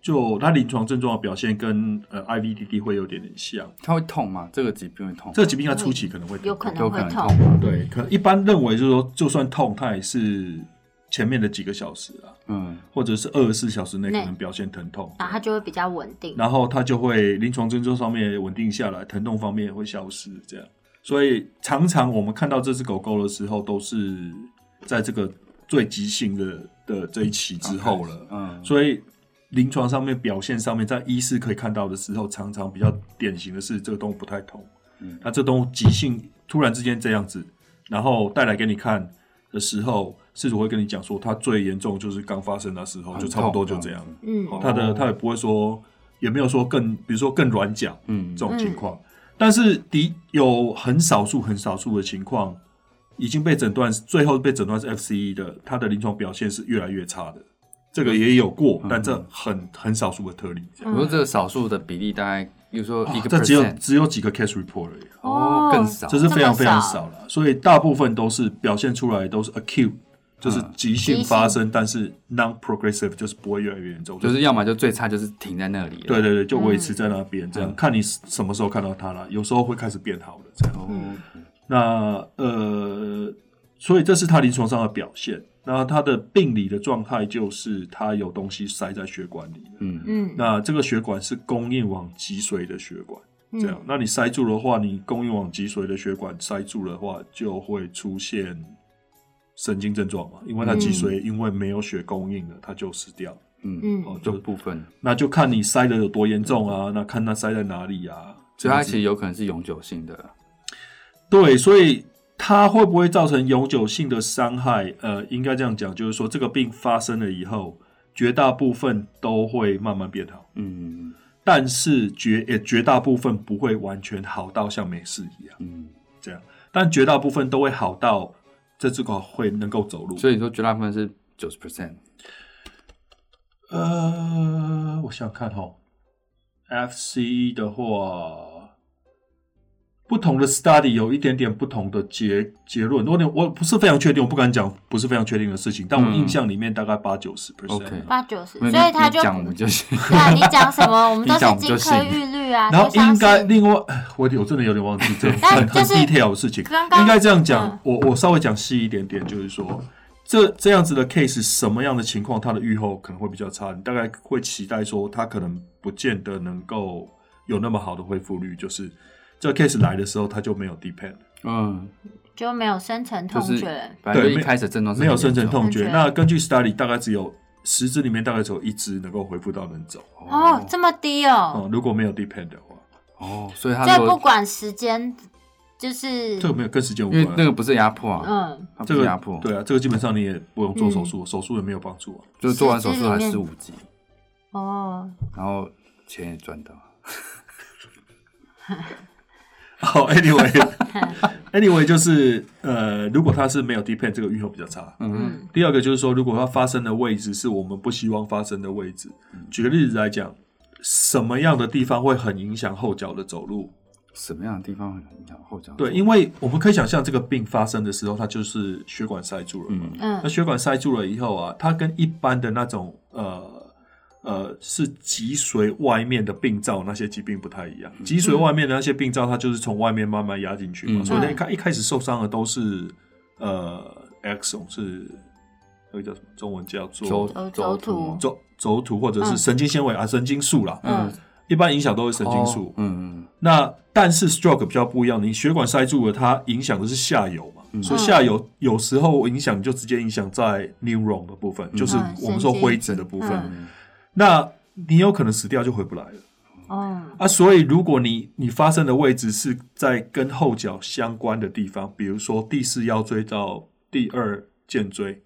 就它临床症状的表现跟呃 IVDD 会有点点像。它会痛吗？这个疾病会痛吗？这个疾病它初期可能会有可能有可能会痛？对，可能一般认为就是说，就算痛，它也是前面的几个小时啊，嗯或者是二十四小时内可能表现疼痛，然后它就会比较稳定。然后它就会临床症状上面稳定下来，疼痛方面也会消失，这样。所以常常我们看到这只狗狗的时候，都是在这个最急性的的这一期之后了，嗯，所以临床上面表现上面，在医师可以看到的时候，常常比较典型的是这个动物不太痛，嗯。那这动物急性突然之间这样子，然后带来给你看的时候，事主会跟你讲说，它最严重就是刚发生的时候，就差不多就这样，嗯。哦，他的他也不会说，也没有说更，比如说更软脚嗯。这种情况，但是的有很少数很少数的情况已经被诊断，最后被诊断是 FCE 的，它的临床表现是越来越差的，这个也有过，但这很很少数的特例，我说这个少数的比例大概，比如说一个这只有只有几个 case report 而已，哦，更少，这是非常非常少少了，所以大部分都是表现出来都是 acute。就是急性发生，但是 non-progressive 就是不会越来越严重，就是要么就最差就是停在那里了，对对对，就维持在那边，这样、嗯。看你什么时候看到它了。有时候会开始变好了，这样。哦，那呃，所以这是他临床上的表现。那他的病理的状态就是他有东西塞在血管里了。嗯。嗯。那这个血管是供应往脊髓的血管，这样。嗯。那你塞住的话，你供应往脊髓的血管塞住的话，就会出现神经症状嘛，因为它脊髓因为没有血供应了，它就死掉了。嗯，嗯。哦，这就部分，那就看你塞的有多严重啊，那看它塞在哪里啊。所以它其实有可能是永久性的，对，所以它会不会造成永久性的伤害？呃，应该这样讲，就是说这个病发生了以后，绝大部分都会慢慢变好，嗯。但是绝也绝大部分不会完全好到像没事一样。嗯，这样，但绝大部分都会好到这只狗会能够走路。所以你说绝大部分是九十 percent，呃，我想想看哈，FCE 的话，不同的 study 有一点点不同的结结论。我我不是非常确定，我不敢讲不是非常确定的事情，但我嗯印象里面大概八九十 percent。OK 八九十，那所以他就你讲我们就信，对啊，你讲什么 我们都是金科玉律啊，然后应该另外，我我真的有点忘记这但很很就是 detail 的事情。应该这样讲嗯，我我稍微讲细一点点，就是说，这这样子的 case 什么样的情况，它的预后可能会比较差，你大概会期待说，它可能不见得能够有那么好的恢复率，就是这个 case 来的时候，它就没有 depend，嗯，就没有深层就是痛觉，对没反正一开始症状是没有深层痛觉。痛觉。那根据 study，大概只有十只里面大概只有一只能够恢复到能走。哦，这么低哦，哦、如果没有 depend 的话，哦，所以他这不说，管时间，就是这个没有跟时间无因为关啊。那个不是压迫啊，嗯，它不这个是压迫，对啊，这个基本上你也不用做手术，手术也没有帮助啊。就是做完手术还实质里面十五级，哦，然后钱也赚到，好，anyway，anyway 就是呃，如果它是没有 depend，这个预后比较差。嗯嗯第二个就是说，如果它发生的位置是我们不希望发生的位置，举个例子来讲，什么样的地方会很影响后脚的走路？什么样的地方会影响后脚？对，因为我们可以想象，这个病发生的时候，它就是血管塞住了嘛。嗯嗯那血管塞住了以后啊，它跟一般的那种呃呃是脊髓外面的病灶那些疾病不太一样。脊髓外面的那些病灶，它就是从外面慢慢压进去嘛，嗯所以那一开一开始受伤的都是呃 axon 是那个叫什么？中文叫做轴轴轴突轴轴突或者是嗯神经纤维啊，神经束啦。嗯一般影响都是神经束。嗯嗯那但是 stroke 比较不一样，你血管塞住了，它影响的是下游嘛，嗯所以下游有时候影响就直接影响在 neuron 的部分，就是我们说灰质的部分。嗯那你有可能死掉就回不来了哦，啊！所以如果你你发生的位置是在跟后脚相关的地方，比如说第四腰椎到第二肩椎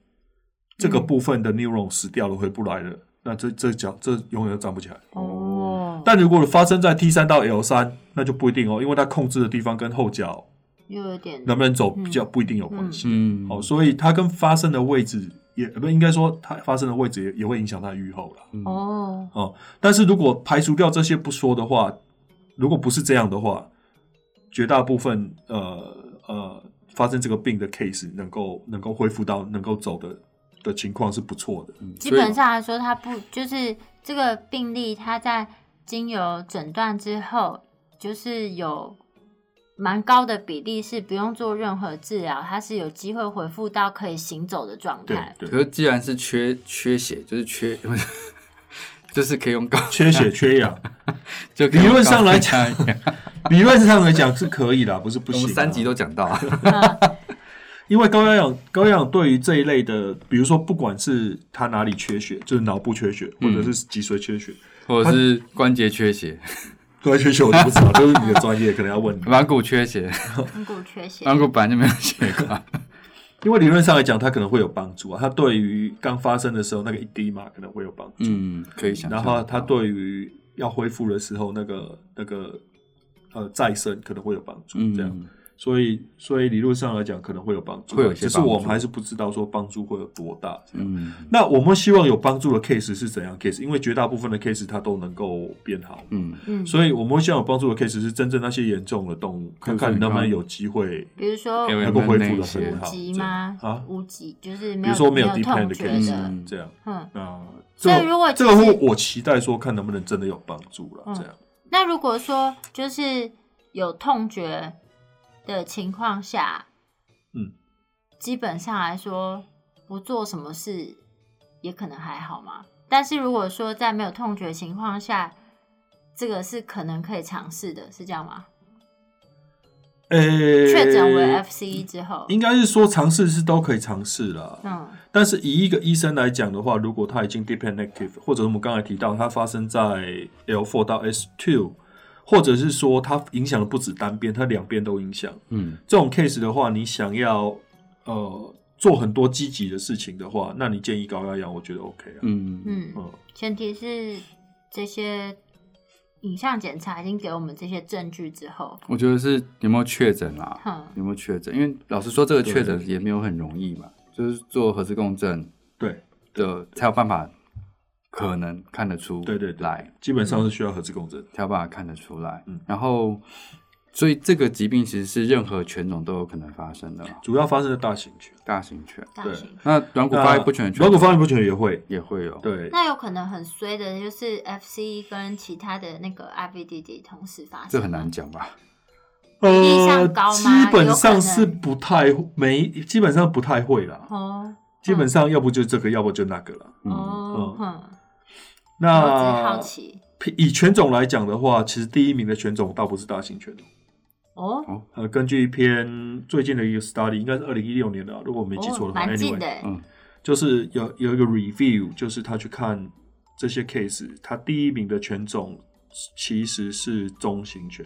这个部分的 neuron 死掉了，回不来了，那这这脚这永远都站不起来。哦，但如果发生在 T 三到 L 三，那就不一定哦，因为它控制的地方跟后脚又有点能不能走比较不一定有关系。嗯，哦，所以它跟发生的位置也不应该说它发生的位置也也会影响它的预后了。哦，哦，但是如果排除掉这些不说的话，如果不是这样的话，绝大部分呃呃发生这个病的 case 能够能够恢复到能够走的的情况是不错的。基本上来说，它不就是这个病例，它在经由诊断之后，就是有蛮高的比例是不用做任何治疗，它是有机会恢复到可以行走的状对态。对可，是既然是缺缺血，就是缺，就是可以用高，缺血缺氧，就可以用理论上来高讲理论上来讲是可以的，不是不行啊。我们三集都讲到啊，因为高压氧高压氧对于这一类的，比如说不管是他哪里缺血，就是脑部缺血，或者是脊髓缺血，或者是关节缺血、关节缺血我都不知道，这是你的专业，可能要问你。软骨缺血，软骨缺血，软骨本来就没有血管。因为理论上来讲，它可能会有帮助啊。它对于刚发生的时候那个一滴嘛，可能会有帮助。嗯，可以想。然后它对于要恢复的时候，那个那个呃再生可能会有帮助。这样，嗯所以所以理论上来讲可能会有帮助，啊会有一些只是我们还是不知道说帮助会有多大。这样嗯那我们希望有帮助的 case 是怎样 case？因为绝大部分的 case 它都能够变好，嗯，嗯，所以我们会希望有帮助的 case 是真正那些严重的动物，看看能不能有机会比如说能够恢复的很好。吗？啊，无极就是没比如说没有痛觉 case，的，嗯这样。嗯。那所以这个这如果其实个会我期待说看能不能真的有帮助了，嗯这样。那如果说就是有痛觉的情况下，嗯，基本上来说不做什么事也可能还好嘛。但是如果说在没有痛觉的情况下，这个是可能可以尝试的，是这样吗？呃，确诊为 FCE 之后，应该是说尝试是都可以尝试啦。嗯但是以一个医生来讲的话，如果他已经 deep negative，或者我们刚才提到它发生在 L4 到 S2，或者是说它影响的不止单边，它两边都影响。嗯这种 case 的话，你想要呃做很多积极的事情的话，那你建议高压氧，我觉得 OK 啊。嗯嗯，嗯，前提是这些影像检查已经给我们这些证据之后，我觉得是有没有确诊啦，哼，有没有确诊？因为老实说，这个确诊也没有很容易嘛，就是做核磁共振对的才有办法可能看得出对对对来，基本上是需要核磁共振。才有办法看得出来。嗯然后，所以这个疾病其实是任何犬种都有可能发生的，主要发生在大型犬，大型犬。对大型。那软骨发育不全软骨发育不全也会。也会有，对，那有可能很衰的，就是 FC 跟其他的那个 IVDD 同时发生，这很难。讲吧？呃上高，吗基本上是不太没，基本上不太会啦。哦基本上要不就这个，要不就那个了。嗯，哦，哼，我只是那好奇以犬种来讲的话，其实第一名的犬种倒不是大型犬。哦，呃，根据一篇最近的一个 study，应该是二零一六年的啊，如果我没记错哦的话、anyway，嗯就是有有一个 review，就是他去看这些 case，他第一名的犬种其实是中型犬、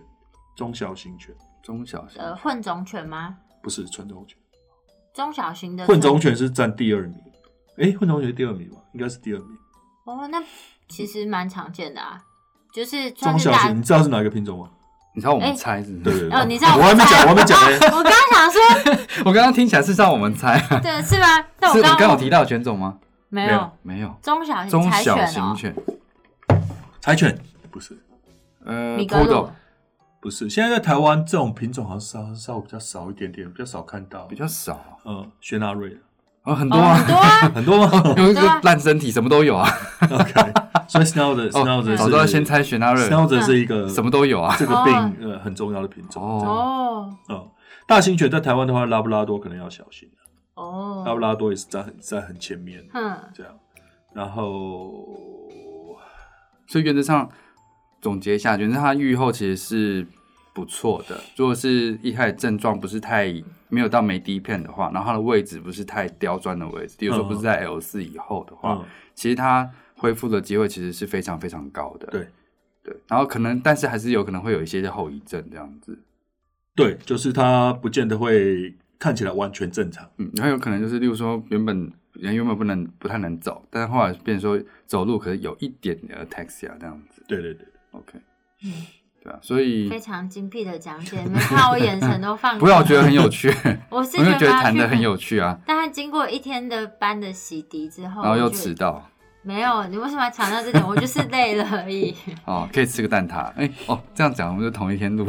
中小型犬，中小型呃，混种犬吗？不是纯种犬。中小型的混种犬是占第二名。哎，混种犬是第二名吧？应该是第二名。哦，那其实蛮常见的啊，就是中小型，你知道是哪一个品种吗？你知道我们哎猜是不是？对对对，哦你知道我还没讲，我还没讲 呢。我刚刚想说，我刚刚听起来是让我们猜，对，是吗？但是我我刚刚有提到犬种吗？没有没有，中小型中小型犬，柴犬不是，呃米格鲁不是。现在在台湾这种品种好像稍稍微比较少一点点，比较少看到比。较少，嗯，雪纳瑞哦，很多哦，啊很，多啊，很多吗 有一个烂身体，什么都有啊。OK，所以，Schnauzer 早知道先猜雪纳瑞，Schnauzer 是一个什么都有啊。这个哦病呃很重要的品种。哦，哦嗯，大型犬在台湾的话，拉布拉多可能要小心哦，拉布哦，拉多也是在很在很前面嗯，这样。然后所以原则上总结一下，原则上它愈后其实是不错的。如果是一开始症状不是太没有到没低片的话，然后它的位置不是太刁钻的位置，比如说嗯不是在 L 四以后的话，嗯，其实它恢复的机会其实是非常非常高的。对对，然后可能但是还是有可能会有一些后遗症这样子。对，就是它不见得会看起来完全正常。嗯，然后有可能就是，例如说原本人原本不能不太能走，但是后来变成说走路可能有一点的 ataxia 这样子。对对对，OK，嗯对啊，所以非常精辟的讲解，你们看我眼神都放不要我觉得很有趣，我是觉得它谈的很有趣啊，但是经过一天的班的洗涤之后，然后又迟到没有，你为什么要强调这点？我就是累了而已。哦，可以吃个蛋挞，哎、哦，这样讲我们就同一天录，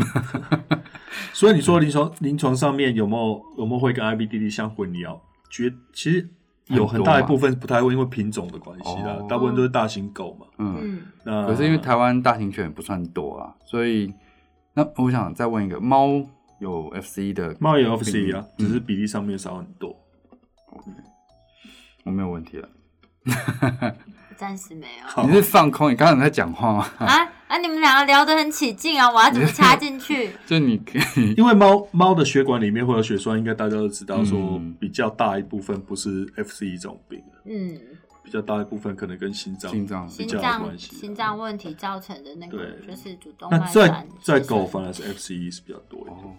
所以你说临床临床上面有没有有没有会跟 IBDD 相混淆？觉其实有很大一部分不太会，因为品种的关系啦，哦。大部分都是大型狗嘛。嗯，嗯，那可是因为台湾大型犬不算多啊，所以那我想再问一个，猫有 FC 的，猫也有 FC 啊，嗯只是比例上面少很多。我没有问题了，暂时没有。你是放空，你刚刚有在讲话吗？啊啊！啊，你们两个聊得很起劲啊，我要怎么插进去？就你可以 因为猫猫的血管里面会有血栓，应该大家都知道，说嗯比较大一部分不是 FC 这种病，嗯，比较大一部分可能跟心脏心脏比较有心脏关系。心脏问题造成的那个就是主动那在脉栓在狗反而是 FC 是比较多一点。哦。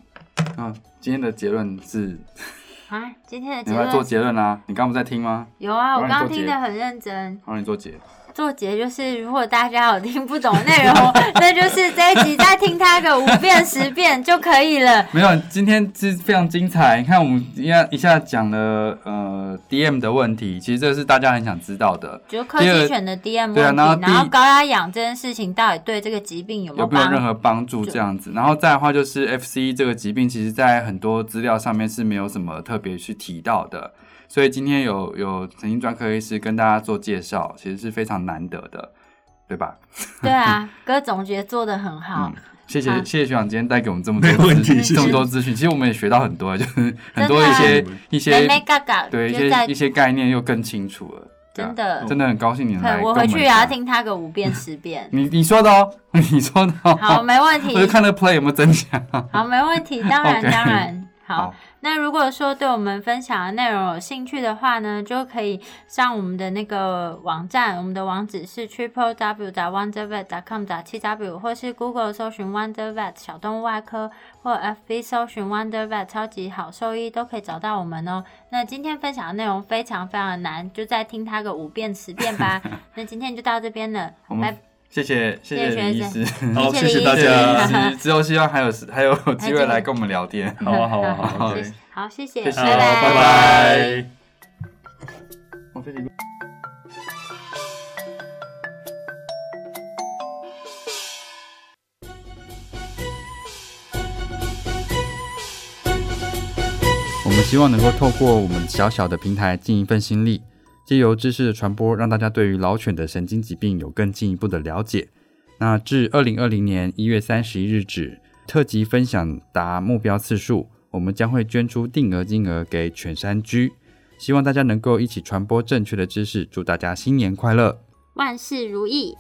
那今天的结论是，啊，今天的结论你要做结论啊？你刚刚不在听吗？有啊，我刚刚听得很认真。好，你做结。做结就是，如果大家有听不懂内容，那就是这一集再听它个五遍十遍就可以了。没有，今天是非常精彩。你看，我们一下一下讲了呃 DM 的问题，其实这是大家很想知道的，就科技犬的 DM 问题，对啊然后第然后高压氧这件事情到底对这个疾病有没有没有任？何帮助这样子。然后再的话就是 FC 这个疾病，其实在很多资料上面是没有什么特别去提到的。所以今天有有神经专科医师跟大家做介绍，其实是非常难得的，对吧？对啊，哥总结做的很好，谢谢好谢谢学长今天带给我们这么多资问题这么多资讯，其实我们也学到很多，就是很多一些一些妹嘎嘎，对一些一些概念又更清楚了。真的真的很高兴你能来我回去也要讲。听他个五遍十遍。你你说的哦，你说的哦。好，没问题我。就看那个 play 有没有增强。好，没问题，当然 当然。好好，那如果说对我们分享的内容有兴趣的话呢，就可以上我们的那个网站，我们的网址是 triple w 打 wondervet com 打七 w，或是 Google 搜寻 Wonder Vet 小动物外科，或 FB 搜寻 Wonder Vet 超级好兽医，都可以找到我们哦。那今天分享的内容非常非常的难，就再听它个五遍十遍吧。那今天就到这边了，拜。谢谢谢谢谢谢李医师，好，谢谢谢谢大家。师之之后希望还有还有机会来跟我们聊天。好啊，好啊，好啊好谢谢好，谢谢，谢谢好，拜拜拜。我这里我们希望能够透过我们小小的平台尽一份心力，借由知识的传播，让大家对于老犬的神经疾病有更进一步的了解。那至二零二零年一月三十一日止，特辑分享达目标次数，我们将会捐出定额金额给犬山居。希望大家能够一起传播正确的知识，祝大家新年快乐！万事如意。